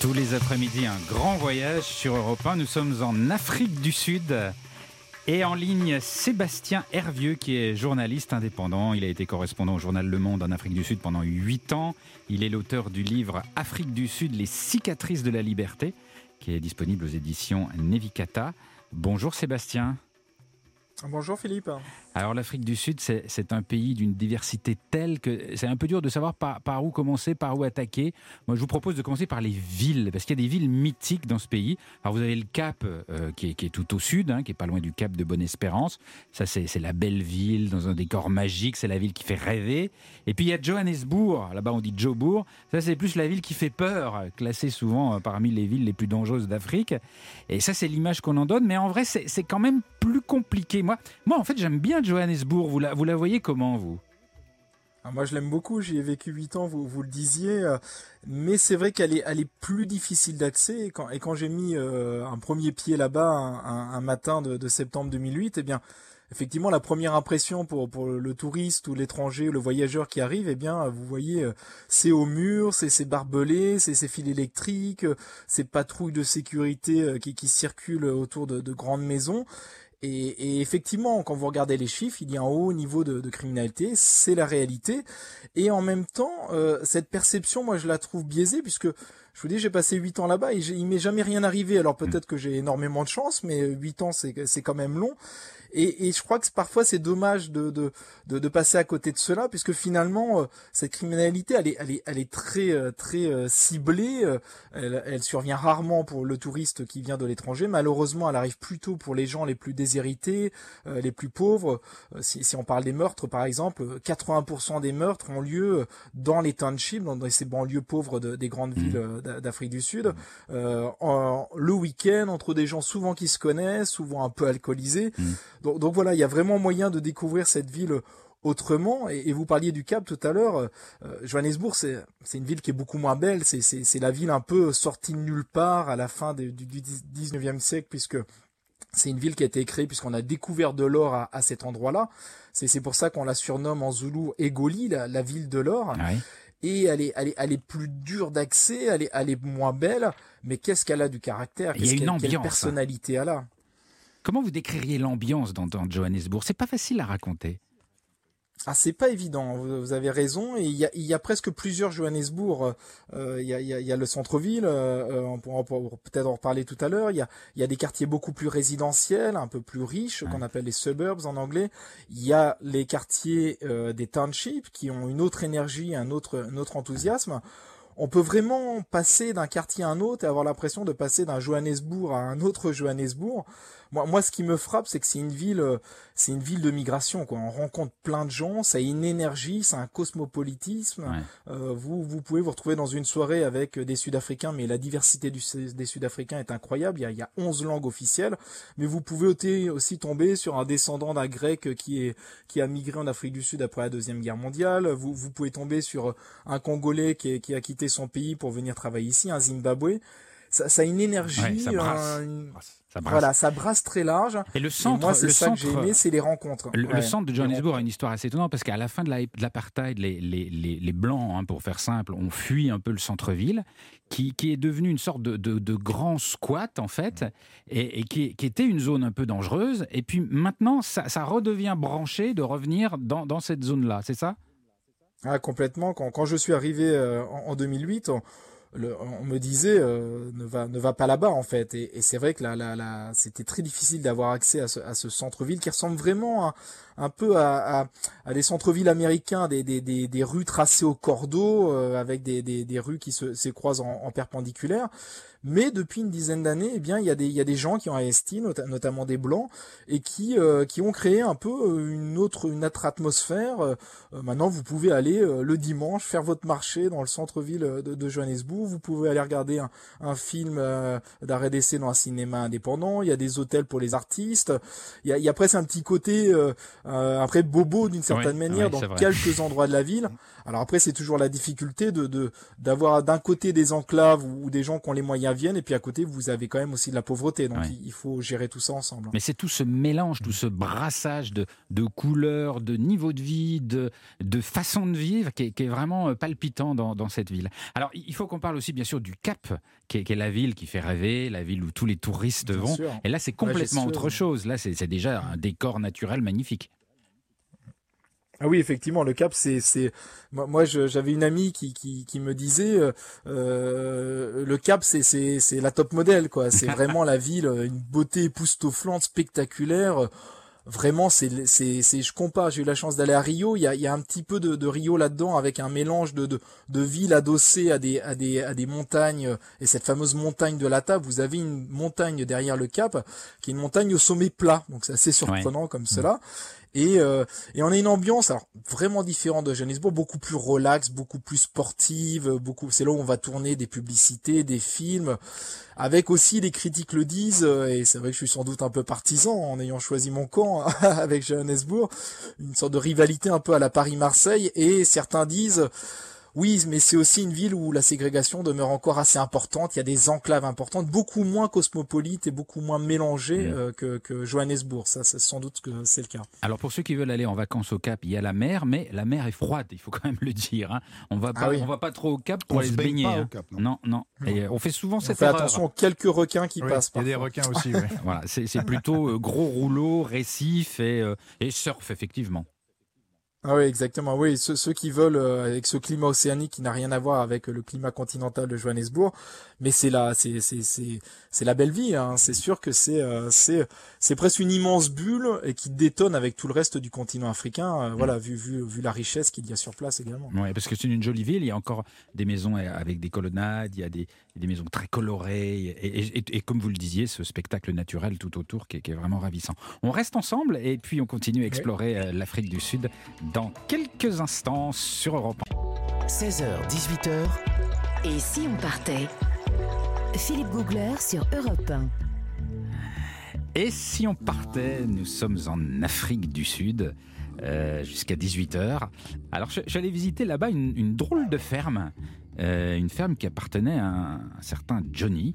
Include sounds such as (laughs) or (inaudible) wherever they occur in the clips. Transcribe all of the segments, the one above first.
Tous les après-midi, un grand voyage sur Europe 1. Nous sommes en Afrique du Sud. Et en ligne, Sébastien Hervieux, qui est journaliste indépendant. Il a été correspondant au journal Le Monde en Afrique du Sud pendant huit ans. Il est l'auteur du livre Afrique du Sud, les cicatrices de la liberté, qui est disponible aux éditions Nevikata. Bonjour Sébastien. Bonjour Philippe. Alors l'Afrique du Sud, c'est un pays d'une diversité telle que c'est un peu dur de savoir par, où commencer, par où attaquer. Moi, je vous propose de commencer par les villes, parce qu'il y a des villes mythiques dans ce pays. Alors vous avez le Cap, euh, qui, est, qui, est, tout au sud, hein, qui est pas loin du Cap de Bonne-Espérance. Ça, c'est la belle ville, dans un décor magique, c'est la ville qui fait rêver. Et puis il y a Johannesburg, là-bas on dit Jobourg. Ça, c'est plus la ville qui fait peur, classée souvent euh, parmi les villes les plus dangereuses d'Afrique. Et ça, c'est l'image qu'on en donne. Mais en vrai, c'est quand même plus compliqué. Moi, moi en fait, j'aime bien Johannesburg. Vous la, vous la voyez comment, vous? Ah, moi, je l'aime beaucoup. J'y ai vécu 8 ans, vous, vous le disiez. Euh, mais c'est vrai qu'elle est, elle est plus difficile d'accès. Et quand, et quand j'ai mis euh, un premier pied là-bas un, matin de, septembre 2008, eh bien, effectivement, la première impression pour, pour le touriste ou l'étranger, le voyageur qui arrive, eh bien, vous voyez, euh, c'est au mur, c'est ces barbelés, c'est ces fils électriques, ces patrouilles de sécurité qui, qui circulent autour de grandes maisons. Et, effectivement, quand vous regardez les chiffres, il y a un haut niveau de, criminalité, c'est la réalité. Et en même temps, euh, cette perception, moi, je la trouve biaisée, puisque je vous dis, j'ai passé 8 ans là-bas et il m'est jamais rien arrivé. Alors peut-être que j'ai énormément de chance, mais 8 ans, c'est quand même long. Et, et, je crois que parfois c'est dommage de, de, de, de, passer à côté de cela, puisque finalement euh, cette criminalité, elle est, elle est, elle est très, euh, très euh, ciblée. Elle, elle, survient rarement pour le touriste qui vient de l'étranger. Malheureusement, elle arrive plutôt pour les gens les plus déshérités, les plus pauvres. Si, si, on parle des meurtres, par exemple, 80% des meurtres ont lieu dans les townships, dans ces banlieues pauvres de, des grandes mmh. villes d'Afrique du Sud, en, le week-end entre des gens souvent qui se connaissent, souvent un peu alcoolisés. Mmh. Donc, voilà, il y a vraiment moyen de découvrir cette ville autrement. Et, vous parliez du Cap tout à l'heure. Euh, Johannesburg, c'est une ville qui est beaucoup moins belle. C'est la ville un peu sortie de nulle part à la fin du, 19e siècle, puisque c'est une ville qui a été créée puisqu'on a découvert de l'or à, cet endroit-là. C'est pour ça qu'on la surnomme en zoulou Egoli, la, ville de l'or. Et elle est, elle est, elle est plus dure d'accès, elle est, elle est moins belle, mais qu'est-ce qu'elle a du caractère? Qu'est-ce qu'elle quelle hein. personnalité elle a? Comment vous décririez l'ambiance dans, dans Johannesburg? C'est pas facile à raconter. Ah, c'est pas évident, vous, avez raison. Et il y a, y a, presque plusieurs Johannesburg. Euh, il, y a, y a, le centre-ville, euh, on pourra peut-être en reparler tout à l'heure. Il y a, y a des quartiers beaucoup plus résidentiels, un peu plus riches, qu'on appelle les suburbs en anglais. Il y a les quartiers euh, des townships qui ont une autre énergie, un autre, un autre enthousiasme on peut vraiment passer d'un quartier à un autre et avoir l'impression de passer d'un Johannesburg à un autre Johannesburg. Moi, moi, ce qui me frappe, c'est que c'est une ville, euh, c'est une ville de migration. Quoi. On rencontre plein de gens, ça a une énergie, c'est un cosmopolitisme. Euh, vous, vous pouvez vous retrouver dans une soirée avec des Sud-Africains, mais la diversité du, des Sud-Africains est incroyable. Il y, a, il y a 11 langues officielles, mais vous pouvez aussi tomber sur un descendant d'un Grec qui est qui a migré en Afrique du Sud après la deuxième guerre mondiale. Vous, vous pouvez tomber sur un Congolais qui, qui a quitté son pays pour venir travailler ici, un Zimbabwe. Ça, ça a une énergie, ça brasse. Voilà, ça brasse très large. Et le centre, moi, c'est ça centre, que j'ai aimé, c'est les rencontres. Le, centre de Johannesburg a une histoire assez étonnante parce qu'à la fin de l'apartheid, les, les, les, les, blancs, hein, pour faire simple, ont fui un peu le centre-ville, qui, qui, est devenu une sorte de, de, de, grand squat en fait, et, et qui, qui, était une zone un peu dangereuse. Et puis maintenant, ça, ça redevient branché de revenir dans, dans cette zone-là. C'est ça? Ah, complètement. Quand, quand, je suis arrivé euh, en, en 2008, on, on me disait euh, ne va ne va pas là-bas en fait. Et, et c'est vrai que là, là, là c'était très difficile d'avoir accès à ce, à ce centre-ville qui ressemble vraiment un peu à, à, à des centres-villes américains des, des, des, des, rues tracées au cordeau euh, avec des, des, des, rues qui se, se croisent en, en perpendiculaire mais depuis une dizaine d'années, eh bien, il y a des, il y a des gens qui ont investi, notamment des blancs, et qui, euh, qui ont créé un peu euh, une autre, une autre atmosphère. Euh, maintenant, vous pouvez aller le dimanche faire votre marché dans le centre-ville de, de, Johannesburg. Vous pouvez aller regarder un, un film d'arrêt d'essai dans un cinéma indépendant. Il y a des hôtels pour les artistes. Il y a, il y a presque un petit côté après bobo d'une certaine manière dans quelques endroits de la ville. (laughs) Alors après, c'est toujours la difficulté de d'avoir d'un côté des enclaves ou des gens qui ont les moyens viennent et puis à côté vous avez quand même aussi de la pauvreté donc il faut gérer tout ça ensemble. Mais c'est tout ce mélange, tout ce brassage de, de couleurs, de niveau de vie, de, de façon de vivre qui est, qui est vraiment euh, palpitant dans, dans, cette ville. Alors il faut qu'on parle aussi bien sûr du Cap, qui est, qui est la ville qui fait rêver, la ville où tous les touristes Bien vont. sûr. Et là, c'est complètement autre chose. Là, c'est déjà un décor naturel magnifique. Ah oui, effectivement, le Cap, c'est, c'est, moi, j'avais une amie qui, qui, qui me disait, euh, euh, le Cap, c'est, c'est, c'est la top modèle, quoi. C'est vraiment la ville, euh, une beauté époustouflante, spectaculaire. Vraiment, c'est, c'est, c'est, je compare. J'ai eu la chance d'aller à Rio. Il y a, il y a un petit peu de, de Rio là-dedans, avec un mélange de, de, de villes adossées à des, à des, à des montagnes. Et cette fameuse montagne de la table, vous avez une montagne derrière le Cap, qui est une montagne au sommet plat. Donc c'est assez surprenant comme cela. Et, euh, et on a une ambiance alors vraiment différente de Johannesburg, beaucoup plus relax, beaucoup plus sportive, beaucoup. C'est là où on va tourner des publicités, des films, avec aussi les critiques le disent. euh, Et c'est vrai que je suis sans doute un peu partisan en ayant choisi mon camp (laughs) avec Johannesburg, une sorte de rivalité un peu à la Paris-Marseille. Et certains disent oui, mais c'est aussi une ville où la ségrégation demeure encore assez importante. Il y a des enclaves importantes, beaucoup moins cosmopolites et beaucoup moins mélangées Mm. euh, que, que Johannesburg. Ça, c'est sans doute que c'est le cas. Alors pour ceux qui veulent aller en vacances au Cap, il y a la mer, mais la mer est froide, il faut quand même le dire. hein. On va Ah pas, oui. on va pas trop au Cap pour On aller se se baigne baigner. pas hein. au Cap, non. Non, non. Et euh, on fait souvent On cette fait erreur. attention aux quelques requins qui Oui, passent. il y a des requins aussi. oui. (laughs) Voilà, c'est plutôt euh, gros rouleau, récif et, euh, et surf effectivement. Ah oui, exactement. Oui, ceux, ceux qui veulent euh, avec ce climat océanique qui n'a rien à voir avec le climat continental de Johannesburg, mais c'est la, c'est, c'est, c'est, c'est la belle vie. Hein. C'est sûr que c'est, euh, c'est, c'est presque une immense bulle et qui détonne avec tout le reste du continent africain. euh, Voilà, vu, vu, vu la richesse qu'il y a sur place également. Ouais, parce que c'est une jolie ville, il y a encore des maisons avec des colonnades, il y a des, des maisons très colorées, et, et- et- et comme vous le disiez, ce spectacle naturel tout autour qui est, qui est vraiment ravissant. On reste ensemble et puis on continue à explorer l'Afrique du Sud dans quelques instants sur Europe 16h, 18h, Et si on partait? Philippe Googler sur Europe 1. Et si on partait, nous sommes en Afrique du Sud euh, jusqu'à 18h. Alors j'allais visiter là-bas une, une drôle de ferme, euh, une ferme qui appartenait à un, un certain Johnny.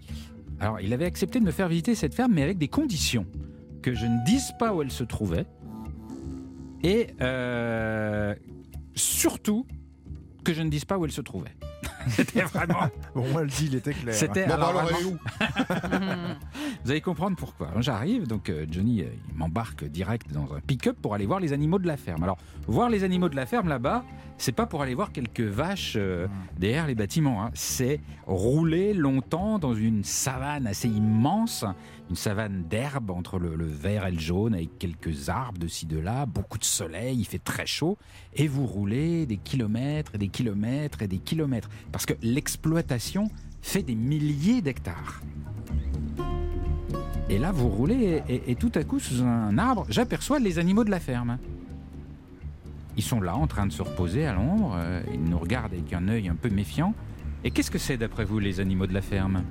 Alors il avait accepté de me faire visiter cette ferme, mais avec des conditions que je ne dise pas où elle se trouvait, et euh, surtout que je ne dise pas où elle se trouvait. (laughs) C'était vraiment. (laughs) Bon, moi, le deal était clair. C'était Bon, alors où (laughs) vous allez comprendre pourquoi. J'arrive, donc euh, Johnny, euh, il m'embarque direct dans un pick-up pour aller voir les animaux de la ferme. Alors, voir les animaux de la ferme là-bas, c'est pas pour aller voir quelques vaches euh, derrière les bâtiments. hein. C'est rouler longtemps dans une savane assez immense, une savane d'herbe entre le, vert et le jaune, avec quelques arbres de ci de là, beaucoup de soleil, il fait très chaud, et vous roulez des kilomètres et des kilomètres et des kilomètres, parce que l'exploitation fait des milliers d'hectares. Et là, vous roulez et, et- tout à coup, sous un arbre, j'aperçois les animaux de la ferme. Ils sont là, en train de se reposer à l'ombre. euh, Ils nous regardent avec un œil un peu méfiant. Et qu'est-ce que c'est, d'après vous, les animaux de la ferme?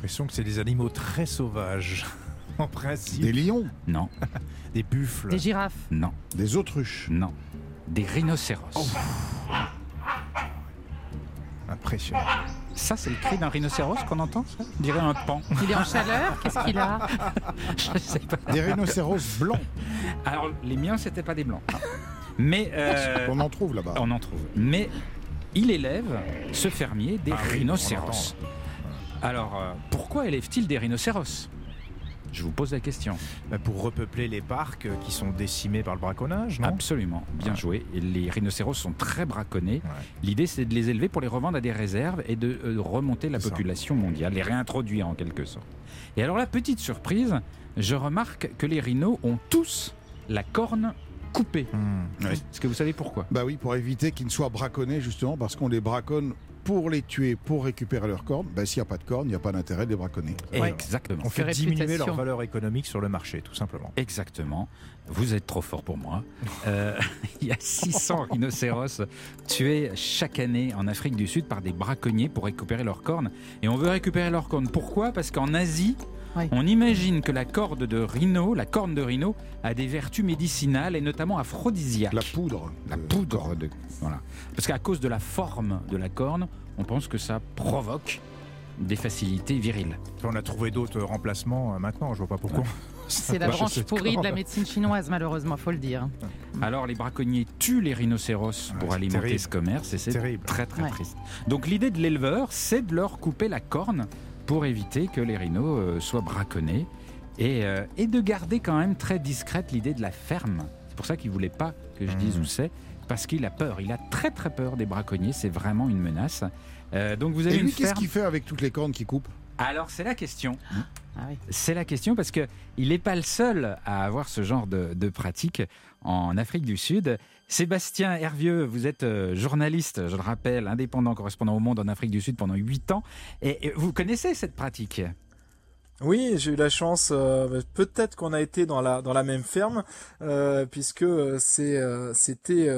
L'impression que c'est des animaux très sauvages. (laughs) En principe, Des lions, Non, (laughs) des buffles. Des girafes. non, des autruches. non. Des rhinocéros. Impressionnant. Ça, c'est le cri d'un rhinocéros qu'on entend, ça? On dirait un pan. Il est en chaleur Qu'est-ce qu'il a? (laughs) Je sais pas. Des rhinocéros blancs. Alors, les miens, c'était pas des blancs. Mais. euh, On en trouve là-bas. On en trouve. Mais il élève, ce fermier, des Ah oui, rhinocéros. Alors, euh, pourquoi élève-t-il des rhinocéros? Je vous pose la question. Bah, pour repeupler les parcs euh, qui sont décimés par le braconnage, non? Absolument, bien Ouais. joué. Et les rhinocéros sont très braconnés. Ouais. L'idée, c'est de les élever pour les revendre à des réserves et de euh, remonter la ça. population mondiale, les réintroduire en quelque sorte. Et alors, la petite surprise, je remarque que les rhinos ont tous la corne coupée. Ouais. Est-ce que vous savez pourquoi? Bah oui, pour éviter qu'ils ne soient braconnés, justement, parce qu'on les braconne pour les tuer, pour récupérer leurs cornes. Bah, s'il n'y a pas de cornes, il n'y a pas d'intérêt de les braconner. Ouais. Exactement. On fait diminuer réputation. leur valeur économique sur le marché, tout simplement. Exactement. Vous êtes trop fort pour moi. (laughs) Euh, (laughs) il y a 600 rhinocéros tués chaque année en Afrique du Sud par des braconniers pour récupérer leurs cornes. Et on veut récupérer leurs cornes. Pourquoi? Parce qu'en Asie, Oui. on imagine que la corde de rhino, la corne de rhino, a des vertus médicinales et notamment aphrodisiaques. La poudre. La de poudre de voilà. Parce qu'à cause de la forme de la corne, on pense que ça provoque des facilités viriles. On a trouvé d'autres remplacements euh, maintenant, je vois pas pourquoi. C'est la (laughs) branche pourrie de la médecine chinoise, malheureusement, faut le dire. (laughs) Alors les braconniers tuent les rhinocéros pour alimenter terrible. ce commerce et c'est Terrible. très très Ouais. triste. Donc l'idée de l'éleveur, c'est de leur couper la corne pour éviter que les rhinos euh, soient braconnés et, euh, et de garder quand même très discrète l'idée de la ferme. C'est pour ça qu'il voulait pas que je dise Mhm. où c'est, parce qu'il a peur. Il a très très peur des braconniers. C'est vraiment une menace. Euh, donc vous avez Et lui, qu'est-ce ferme. qu'il fait avec toutes les cornes qu'il coupe? Alors c'est la question. Ah oui. C'est la question parce que il n'est pas le seul à avoir ce genre de, de pratique en Afrique du Sud. Sébastien Hervieux, vous êtes euh, journaliste, je le rappelle, indépendant correspondant au Monde en Afrique du Sud pendant 8 ans. Et, vous connaissez cette pratique? Oui, j'ai eu la chance. euh, Peut-être qu'on a été dans la dans la même ferme, euh, puisque c'est euh, c'était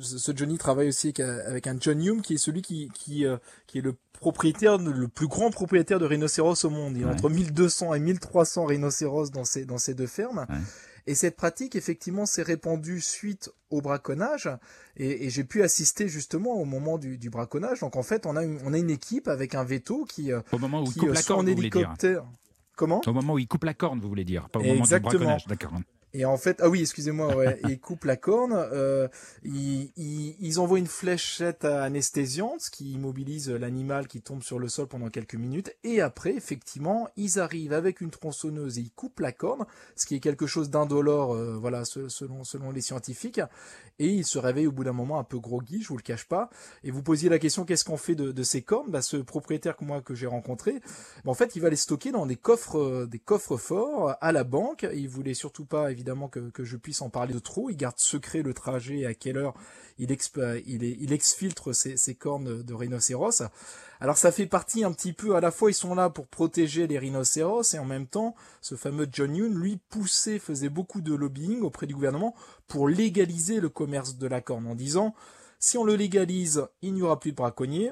ce Johnny travaille aussi avec, avec un John Hume qui est celui qui qui qui est le propriétaire le plus grand propriétaire de rhinocéros au monde. Il y a Ouais. entre 1200 et 1300 rhinocéros dans ces dans ces deux fermes. Ouais. Et cette pratique, effectivement, s'est répandue suite au braconnage. Et, et j'ai pu assister justement au moment du, du braconnage. Donc en fait, on a une, on a une équipe avec un veto qui, euh, Au moment où il coupe euh, la en corne, vous voulez dire hélicoptère. Comment? Au moment où il coupe la corne, vous voulez dire, pas au moment du Exactement. braconnage. D'accord. Et en fait, ah oui, excusez-moi, ouais, (laughs) ils coupent la corne, euh, ils, ils, ils envoient une fléchette anesthésiante, ce qui immobilise l'animal qui tombe sur le sol pendant quelques minutes, et après, effectivement, ils arrivent avec une tronçonneuse et ils coupent la corne, ce qui est quelque chose d'indolore, euh, voilà, se- selon, selon les scientifiques, et ils se réveillent au bout d'un moment un peu groggy, je vous le cache pas, et vous posiez la question, qu'est-ce qu'on fait de, de ces cornes? Bah, Ce propriétaire que moi que j'ai rencontré, bah, en fait, il va les stocker dans des coffres, euh, des coffres forts à la banque. Il voulait surtout pas, évidemment, que, je puisse en parler de trop. Il garde secret le trajet et à quelle heure il, exp- il, est- il exfiltre ces cornes de rhinocéros. Alors ça fait partie un petit peu, à la fois ils sont là pour protéger les rhinocéros et en même temps, ce fameux John Yoon, lui, poussait, faisait beaucoup de lobbying auprès du gouvernement pour légaliser le commerce de la corne en disant si on le légalise, il n'y aura plus de braconniers.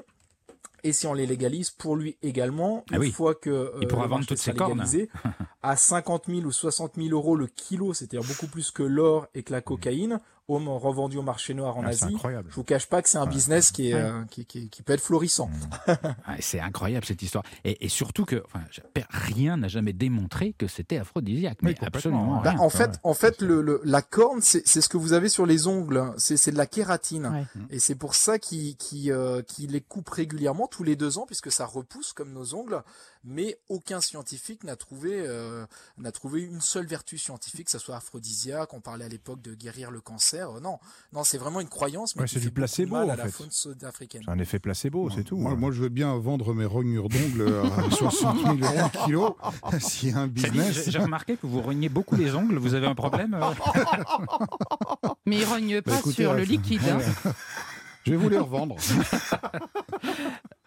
Et si on les légalise pour lui également, Ah une oui. fois que euh, Il pourra vendre toutes ses cornes. légalisé, (laughs) à 50 000 ou 60 000 euros le kilo, c'est-à-dire beaucoup plus que l'or et que la cocaïne, au, revendu au marché noir en Ah, Asie. incroyable. Je vous cache pas que c'est un business qui, est, Ouais. euh, qui, qui- qui peut être florissant. (laughs) Ah, c'est incroyable cette histoire. Et, et surtout que enfin, rien n'a jamais démontré que c'était aphrodisiaque. Mais absolument Bah, rien. en ça, fait, ouais. en fait, le, le- la corne, c'est ce que vous avez sur les ongles. hein. C'est de la kératine. Ouais. Et c'est pour ça qu'il euh, les coupe régulièrement, tous les deux ans, puisque ça repousse comme nos ongles. Mais aucun scientifique n'a trouvé, euh, n'a trouvé une seule vertu scientifique, que ça soit aphrodisiaque. On parlait à l'époque de guérir le cancer. Euh, Non, non, c'est vraiment une croyance, mais Ouais, qui c'est du placebo, mal en à la faune sud-africaine. C'est un effet placebo, c'est tout. Moi, hein. moi, je veux bien vendre mes rognures d'ongles à (laughs) 60 000 euros le kilo. (laughs) S'il y a un business. j'ai- remarqué que vous rognez beaucoup les ongles. Vous avez un problème euh (laughs) Mais il rogne pas Bah, écoutez, sur le ouais, liquide. hein. Je vais vous les revendre.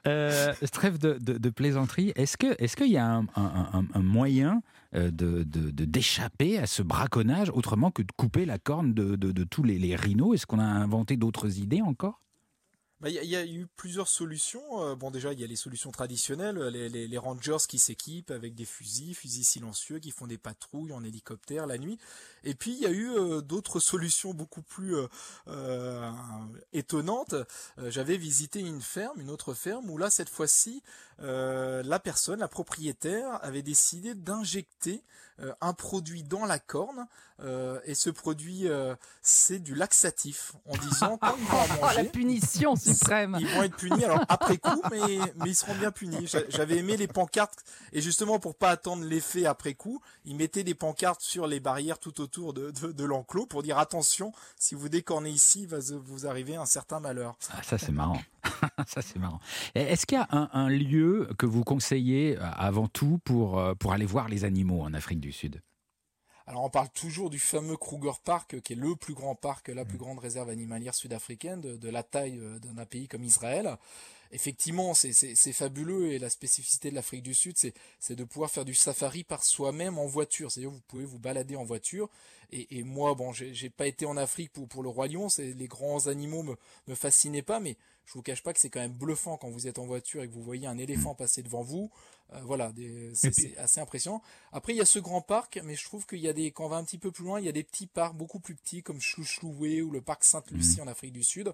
Euh, trêve de, de- de plaisanterie. Est-ce que est-ce qu'il y a un, un- un- un moyen euh, de de- d'échapper à ce braconnage autrement que de couper la corne de, de- de tous les, les rhinos. Est-ce qu'on a inventé d'autres idées encore? Bah, Il y, a- eu plusieurs solutions. Euh, bon, déjà, il y a les solutions traditionnelles, les, les- rangers qui s'équipent avec des fusils, fusils silencieux, qui font des patrouilles en hélicoptère la nuit. Et puis, il y a eu euh, d'autres solutions beaucoup plus euh, euh, étonnantes. Euh, J'avais visité une ferme, une autre ferme, où là, cette fois-ci, euh, la personne, la propriétaire, avait décidé d'injecter euh, un produit dans la corne. euh, et ce produit, euh, c'est du laxatif, en disant (laughs) quand ils vont en Oh, la manger, punition suprême. ils vont être punis alors après coup, mais, mais ils seront bien punis. J'a- J'avais aimé les pancartes et justement pour pas attendre l'effet après coup, ils mettaient des pancartes sur les barrières tout autour de, de, de l'enclos pour dire attention, si vous décornez ici, va vous arriver un certain malheur. Ah, Ça c'est marrant. (laughs) ça c'est marrant. Est-ce qu'il y a un, un lieu que vous conseillez euh, avant tout pour euh, pour aller voir les animaux en Afrique du Sud Alors on parle toujours du fameux Kruger Park, qui est le plus grand parc, la plus grande réserve animalière sud-africaine, de, de la taille euh, d'un pays comme Israël. Effectivement, c'est- fabuleux et la spécificité de l'Afrique du Sud, c'est de pouvoir faire du safari par soi-même en voiture. C'est-à-dire vous pouvez vous balader en voiture Et, et moi, bon, j'ai pas été en Afrique pour, pour le roi lion, les grands animaux me, me fascinaient pas, mais je vous cache pas que c'est quand même bluffant quand vous êtes en voiture et que vous voyez un éléphant passer devant vous. Euh, voilà, c'est assez impressionnant. Après, il y a ce grand parc, mais je trouve qu'il y a des, quand on va un petit peu plus loin, il y a des petits parcs beaucoup plus petits comme Chouchoué ou le parc Sainte-Lucie en Afrique du Sud,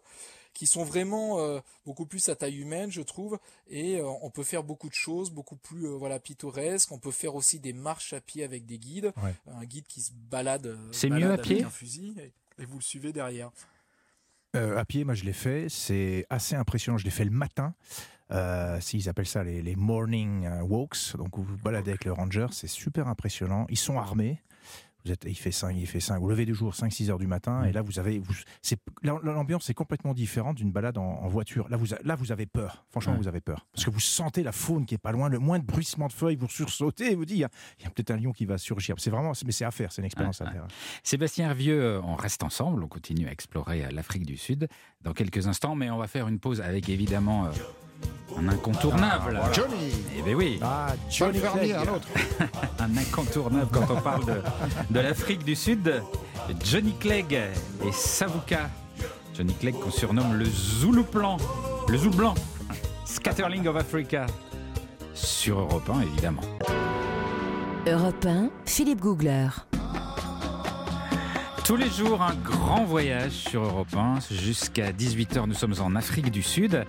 qui sont vraiment euh, beaucoup plus à taille humaine, je trouve, et euh, on peut faire beaucoup de choses, beaucoup plus voilà pittoresques. On peut faire aussi des marches à pied avec des guides, Ouais. un guide qui se balade. C'est balade mieux à avec pied? un fusil et, et vous le suivez derrière. Euh, à pied, moi je l'ai fait, c'est assez impressionnant. Je l'ai fait le matin. Euh, S'ils appellent ça les, morning euh, walks, donc vous vous baladez avec le ranger, c'est super impressionnant. Ils sont armés. Vous êtes, il fait 5, il fait 5. Vous levez du jour, 5-6 heures du matin, et là vous avez, vous, c'est, l'ambiance est complètement différente d'une balade en, en voiture. Là vous, a- là vous avez peur. Franchement, Ouais. vous avez peur parce que vous sentez la faune qui est pas loin, le moins de bruissement de feuilles, vous sursautez et vous dites il y a, peut-être un lion qui va surgir. C'est vraiment, mais c'est à faire, c'est une expérience Ouais, à faire. Sébastien Hervieux, euh, on reste ensemble, on continue à explorer euh, l'Afrique du Sud dans quelques instants, mais on va faire une pause avec évidemment euh, un incontournable. Johnny Eh bien oui, Ah, Fernier, Clegg. un autre. (laughs) un incontournable quand on parle de, de l'Afrique du Sud. Johnny Clegg et Savuka. Johnny Clegg qu'on surnomme le Zoulou Plan, le Zoulou Blanc. Scatterling of Africa. Sur Europe 1, évidemment. Europe 1, Philippe Googler. Tous les jours, un grand voyage sur Europe 1. Jusqu'à 18h, nous sommes en Afrique du Sud.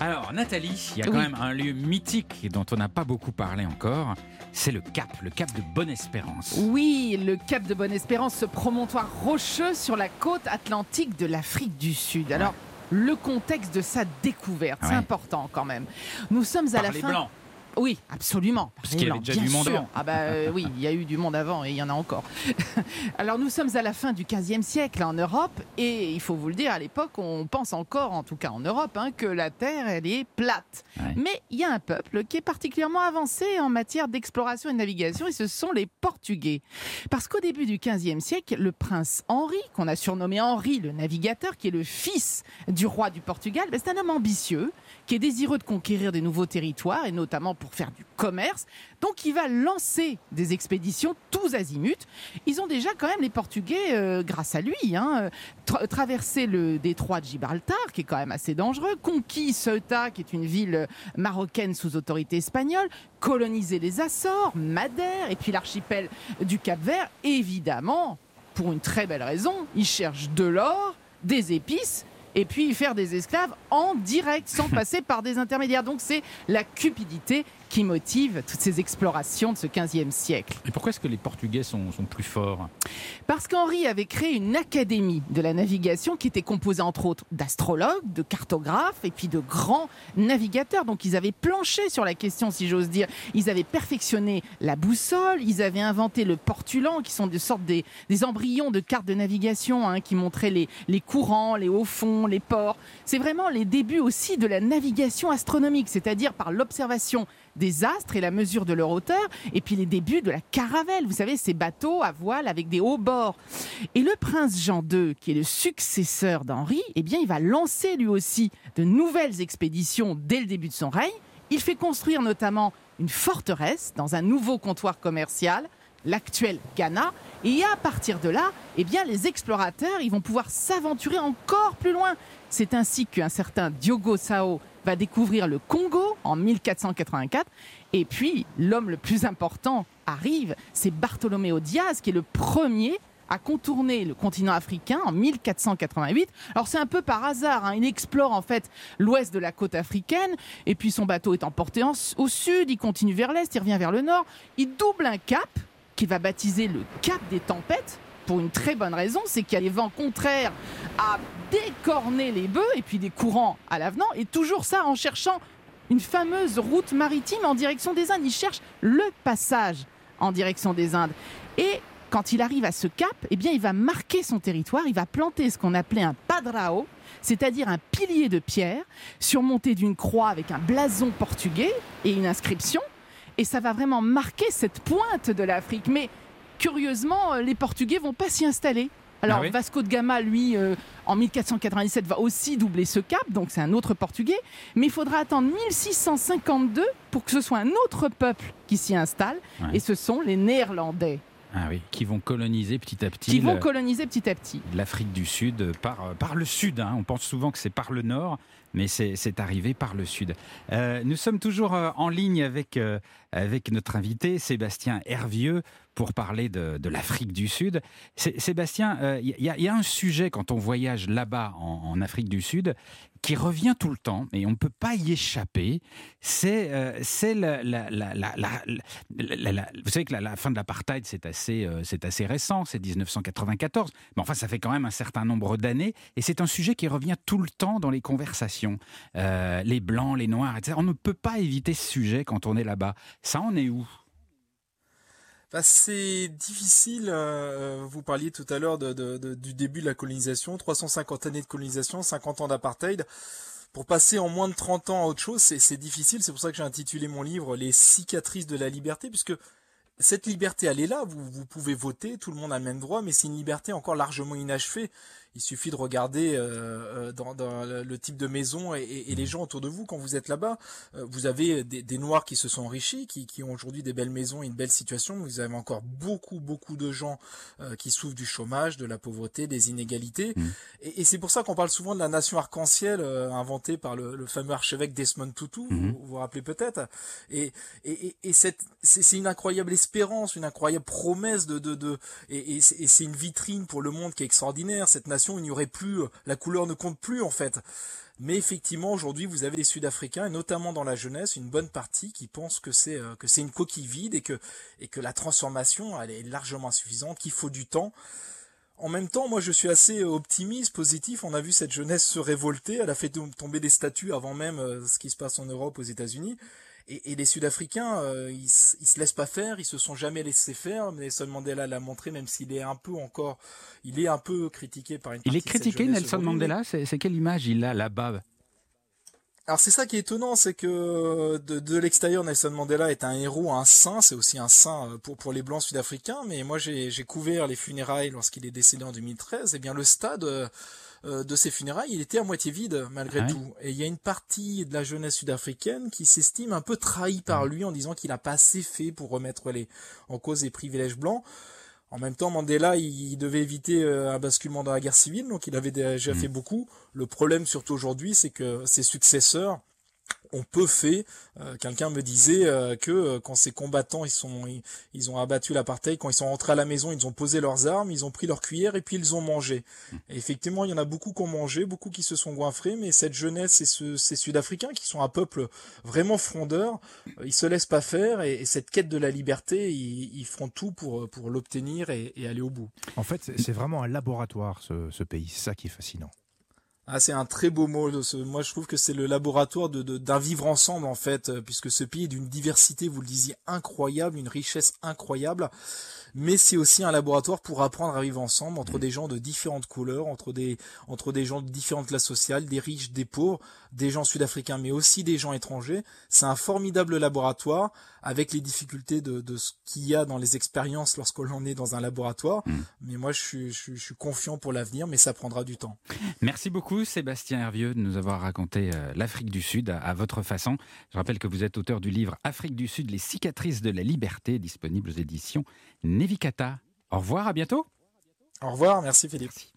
Alors, Nathalie, il y a quand Oui. même un lieu mythique dont on n'a pas beaucoup parlé encore. C'est le Cap, le Cap de Bonne-Espérance. Oui, le Cap de Bonne-Espérance, ce promontoire rocheux sur la côte atlantique de l'Afrique du Sud. Alors, le contexte de sa découverte, c'est important quand même. Nous sommes à Par la les fin. Blancs. Oui, absolument. Parce Par qu'il y avait déjà du monde sûr. avant. Ah bah euh, oui, il y a eu du monde avant et il y en a encore. (laughs) Alors nous sommes à la fin du 15e siècle en Europe et il faut vous le dire, à l'époque, on pense encore, en tout cas en Europe, hein, que la Terre, elle est plate. Ouais. Mais il y a un peuple qui est particulièrement avancé en matière d'exploration et de navigation et ce sont les Portugais. Parce qu'au début du 15e siècle, le prince Henri, qu'on a surnommé Henri le navigateur, qui est le fils du roi du Portugal, ben, c'est un homme ambitieux qui est désireux de conquérir des nouveaux territoires et notamment pour faire du commerce. Donc il va lancer des expéditions tous azimuts. Ils ont déjà quand même les Portugais, euh, grâce à lui, hein, tra- traversé le détroit de Gibraltar, qui est quand même assez dangereux, conquis Ceuta, qui est une ville marocaine sous autorité espagnole, colonisé les Açores, Madère et puis l'archipel du Cap-Vert. Évidemment, pour une très belle raison, ils cherchent de l'or, des épices et puis faire des esclaves en direct, sans (laughs) passer par des intermédiaires. Donc c'est la cupidité qui motive toutes ces explorations de ce 15e siècle. Et pourquoi est-ce que les Portugais sont, sont plus forts? Parce qu'Henri avait créé une académie de la navigation qui était composée entre autres d'astrologues, de cartographes et puis de grands navigateurs. Donc ils avaient planché sur la question, si j'ose dire. Ils avaient perfectionné la boussole, ils avaient inventé le portulan, qui sont de sortes des, des embryons de cartes de navigation hein, qui montraient les, les courants, les hauts fonds, les ports. C'est vraiment les débuts aussi de la navigation astronomique, c'est-à-dire par l'observation des astres et la mesure de leur hauteur, et puis les débuts de la caravelle, vous savez, ces bateaux à voile avec des hauts bords. Et le prince Jean II, qui est le successeur d'Henri, eh bien, il va lancer lui aussi de nouvelles expéditions dès le début de son règne. Il fait construire notamment une forteresse dans un nouveau comptoir commercial, l'actuel Ghana, et à partir de là, eh bien, les explorateurs, ils vont pouvoir s'aventurer encore plus loin. C'est ainsi qu'un certain Diogo Sao va découvrir le Congo en 1484. Et puis, l'homme le plus important arrive, c'est Bartolomeo Diaz, qui est le premier à contourner le continent africain en 1488. Alors c'est un peu par hasard, hein. il explore en fait l'ouest de la côte africaine, et puis son bateau est emporté au sud, il continue vers l'est, il revient vers le nord, il double un cap qu'il va baptiser le cap des tempêtes, pour une très bonne raison, c'est qu'il y a des vents contraires à décorner les bœufs, et puis des courants à l'avenant, et toujours ça en cherchant une fameuse route maritime en direction des Indes. Il cherche le passage en direction des Indes. Et quand il arrive à ce cap, eh bien, il va marquer son territoire, il va planter ce qu'on appelait un padrao, c'est-à-dire un pilier de pierre surmonté d'une croix avec un blason portugais et une inscription. Et ça va vraiment marquer cette pointe de l'Afrique. Mais curieusement, euh, les Portugais vont pas s'y installer. Alors Ah oui Vasco de Gama, lui, euh, en 1497, va aussi doubler ce cap, donc c'est un autre Portugais. Mais il faudra attendre 1652 pour que ce soit un autre peuple qui s'y installe, Ouais. et ce sont les Néerlandais. Ah oui, qui vont coloniser petit à petit. qui vont coloniser petit à petit. l'Afrique du Sud par, par le Sud. hein. On pense souvent que c'est par le Nord, mais c'est arrivé par le Sud. Euh, nous sommes toujours euh, en ligne avec, euh, avec notre invité, Sébastien Hervieux, pour parler de, de l'Afrique du Sud. Sé- Sébastien, il y, a- un sujet quand on voyage là-bas en, Afrique du Sud qui revient tout le temps et on ne peut pas y échapper. C'est euh, Vous savez que la, fin de l'apartheid, c'est assez, euh, assez récent, c'est 1994. Mais enfin, ça fait quand même un certain nombre d'années. Et c'est un sujet qui revient tout le temps dans les conversations. Euh, les blancs, les noirs, etc. On ne peut pas éviter ce sujet quand on est là-bas. Ça en est où? Bah, c'est difficile. euh, vous parliez tout à l'heure du début de la colonisation, 350 années de colonisation, 50 ans d'apartheid. Pour passer en moins de 30 ans à autre chose, c'est c'est difficile. C'est pour ça que j'ai intitulé mon livre Les cicatrices de la liberté, puisque cette liberté, elle est là. Vous, vous pouvez voter, tout le monde a le même droit, mais c'est une liberté encore largement inachevée. Il suffit de regarder euh, euh, dans, dans le type de maison et, et- et les gens autour de vous quand vous êtes là-bas. Euh, vous avez des, des Noirs qui se sont enrichis, qui, qui ont aujourd'hui des belles maisons et une belle situation. Vous avez encore beaucoup, beaucoup de gens euh, qui souffrent du chômage, de la pauvreté, des inégalités. Mhm. Et, et c'est pour ça qu'on parle souvent de la nation arc-en-ciel euh, inventée par le, le fameux archevêque Desmond Tutu, Mhm. vous vous rappelez peut-être. Et, et, et, c'est, une incroyable espérance, une incroyable promesse de, de, de et, et c'est une vitrine pour le monde qui est extraordinaire. Cette nation, il n'y aurait plus, euh, la couleur ne compte plus en fait. Mais effectivement, aujourd'hui, vous avez des Sud-Africains, et notamment dans la jeunesse, une bonne partie qui pense que c'est euh, que c'est une coquille vide et que et que la transformation, elle est largement insuffisante, qu'il faut du temps. En même temps, moi, je suis assez euh, optimiste, positif. On a vu cette jeunesse se révolter. Elle a fait tom- tomber des statues avant même ce qui se passe en Europe, aux États-Unis. Et, et les Sud-Africains, euh, ils, ils se laissent pas faire, ils se sont jamais laissés faire. Nelson Mandela l'a montré, même s'il est un peu encore, il est un peu critiqué par une. Il est critiqué, Nelson Mandela C'est quelle image il a là-bas? Alors c'est ça qui est étonnant, c'est que de, de l'extérieur, Nelson Mandela est un héros, un saint, c'est aussi un saint euh, pour, pour les blancs sud-africains, mais moi j'ai couvert les funérailles lorsqu'il est décédé en 2013, et bien le stade euh, de ces funérailles, il était à moitié vide malgré Ah ouais tout. Et il y a une partie de la jeunesse sud-africaine qui s'estime un peu trahie par lui en disant qu'il n'a pas assez fait pour remettre les, en cause les privilèges blancs. En même temps, Mandela, il devait éviter euh, un basculement dans la guerre civile, donc il avait déjà Mm. fait beaucoup. Le problème, surtout aujourd'hui, c'est que ses successeurs ont peu fait. Euh, Quelqu'un me disait euh, que euh, quand ces combattants ils sont ils, ils ont abattu l'apartheid, quand ils sont rentrés à la maison, ils ont posé leurs armes, ils ont pris leur cuillère et puis ils ont mangé. Et effectivement, il y en a beaucoup qui ont mangé, beaucoup qui se sont goinfrés, mais cette jeunesse et ce, ces Sud-Africains qui sont un peuple vraiment frondeur, euh, ils se laissent pas faire et, et cette quête de la liberté, ils, ils feront tout pour pour l'obtenir et, et aller au bout. En fait, c'est c'est vraiment un laboratoire, ce, ce pays. C'est ça qui est fascinant. Ah, c'est un très beau mot. ce- Moi, je trouve que c'est le laboratoire de, de- d'un vivre ensemble, en fait, euh, puisque ce pays est d'une diversité, vous le disiez, incroyable, une richesse incroyable. Mais c'est aussi un laboratoire pour apprendre à vivre ensemble entre des gens de différentes couleurs, entre des, entre des gens de différentes classes sociales, des riches, des pauvres, des gens sud-africains, mais aussi des gens étrangers. C'est un formidable laboratoire avec les difficultés de, de ce qu'il y a dans les expériences lorsque l'on est dans un laboratoire. Mais moi, je suis, je, suis- je suis confiant pour l'avenir, mais ça prendra du temps. Merci beaucoup Sébastien Hervieux de nous avoir raconté euh, l'Afrique du Sud à, votre façon. Je rappelle que vous êtes auteur du livre Afrique du Sud, les cicatrices de la liberté, disponible aux éditions Nevikata. Au revoir, à bientôt. Au revoir, merci Philippe. Merci.